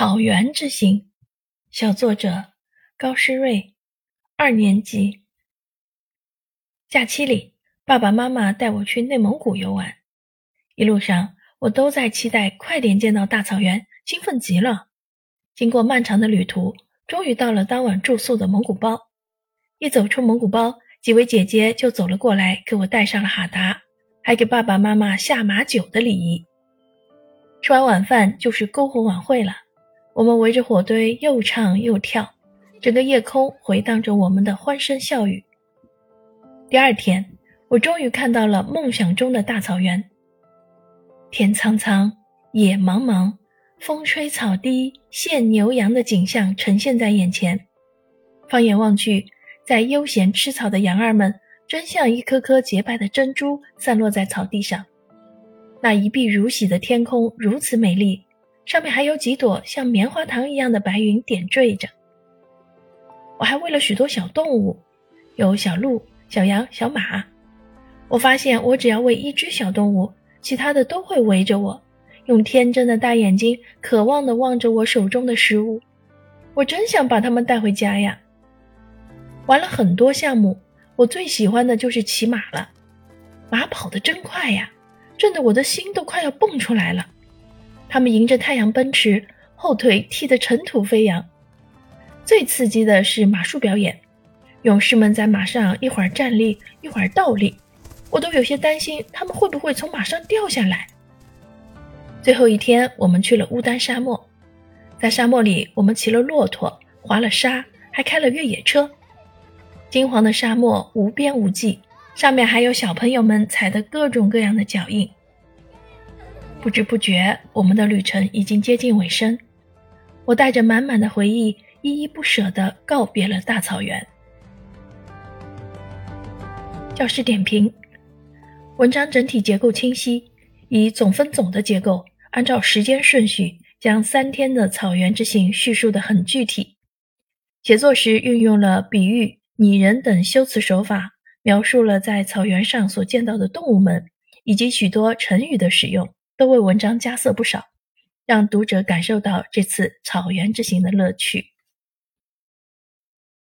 草原之行，小作者高诗瑞，二年级。假期里，爸爸妈妈带我去内蒙古游玩，一路上我都在期待快点见到大草原，兴奋极了。经过漫长的旅途，终于到了当晚住宿的蒙古包。一走出蒙古包，几位姐姐就走了过来，给我戴上了哈达，还给爸爸妈妈下马酒的礼仪。吃完晚饭就是篝火晚会了。我们围着火堆又唱又跳，整个夜空回荡着我们的欢声笑语。第二天，我终于看到了梦想中的大草原。天苍苍，野茫茫，风吹草低见牛羊的景象呈现在眼前。放眼望去，在悠闲吃草的羊儿们，真像一颗颗洁白的珍珠散落在草地上。那一碧如洗的天空如此美丽。上面还有几朵像棉花糖一样的白云点缀着。我还喂了许多小动物，有小鹿、小羊、小马。我发现，我只要喂一只小动物，其他的都会围着我，用天真的大眼睛渴望地望着我手中的食物。我真想把它们带回家呀！玩了很多项目，我最喜欢的就是骑马了。马跑得真快呀，震得我的心都快要蹦出来了。他们迎着太阳奔驰，后腿踢得尘土飞扬。最刺激的是马术表演，勇士们在马上一会儿站立，一会儿倒立，我都有些担心他们会不会从马上掉下来。最后一天，我们去了乌丹沙漠，在沙漠里，我们骑了骆驼，滑了沙，还开了越野车。金黄的沙漠无边无际，上面还有小朋友们踩的各种各样的脚印。不知不觉，我们的旅程已经接近尾声。我带着满满的回忆，依依不舍地告别了大草原。教师点评：文章整体结构清晰，以总分总的结构，按照时间顺序，将三天的草原之行叙述得很具体。写作时运用了比喻、拟人等修辞手法，描述了在草原上所见到的动物们，以及许多成语的使用。都为文章加色不少，让读者感受到这次草原之行的乐趣。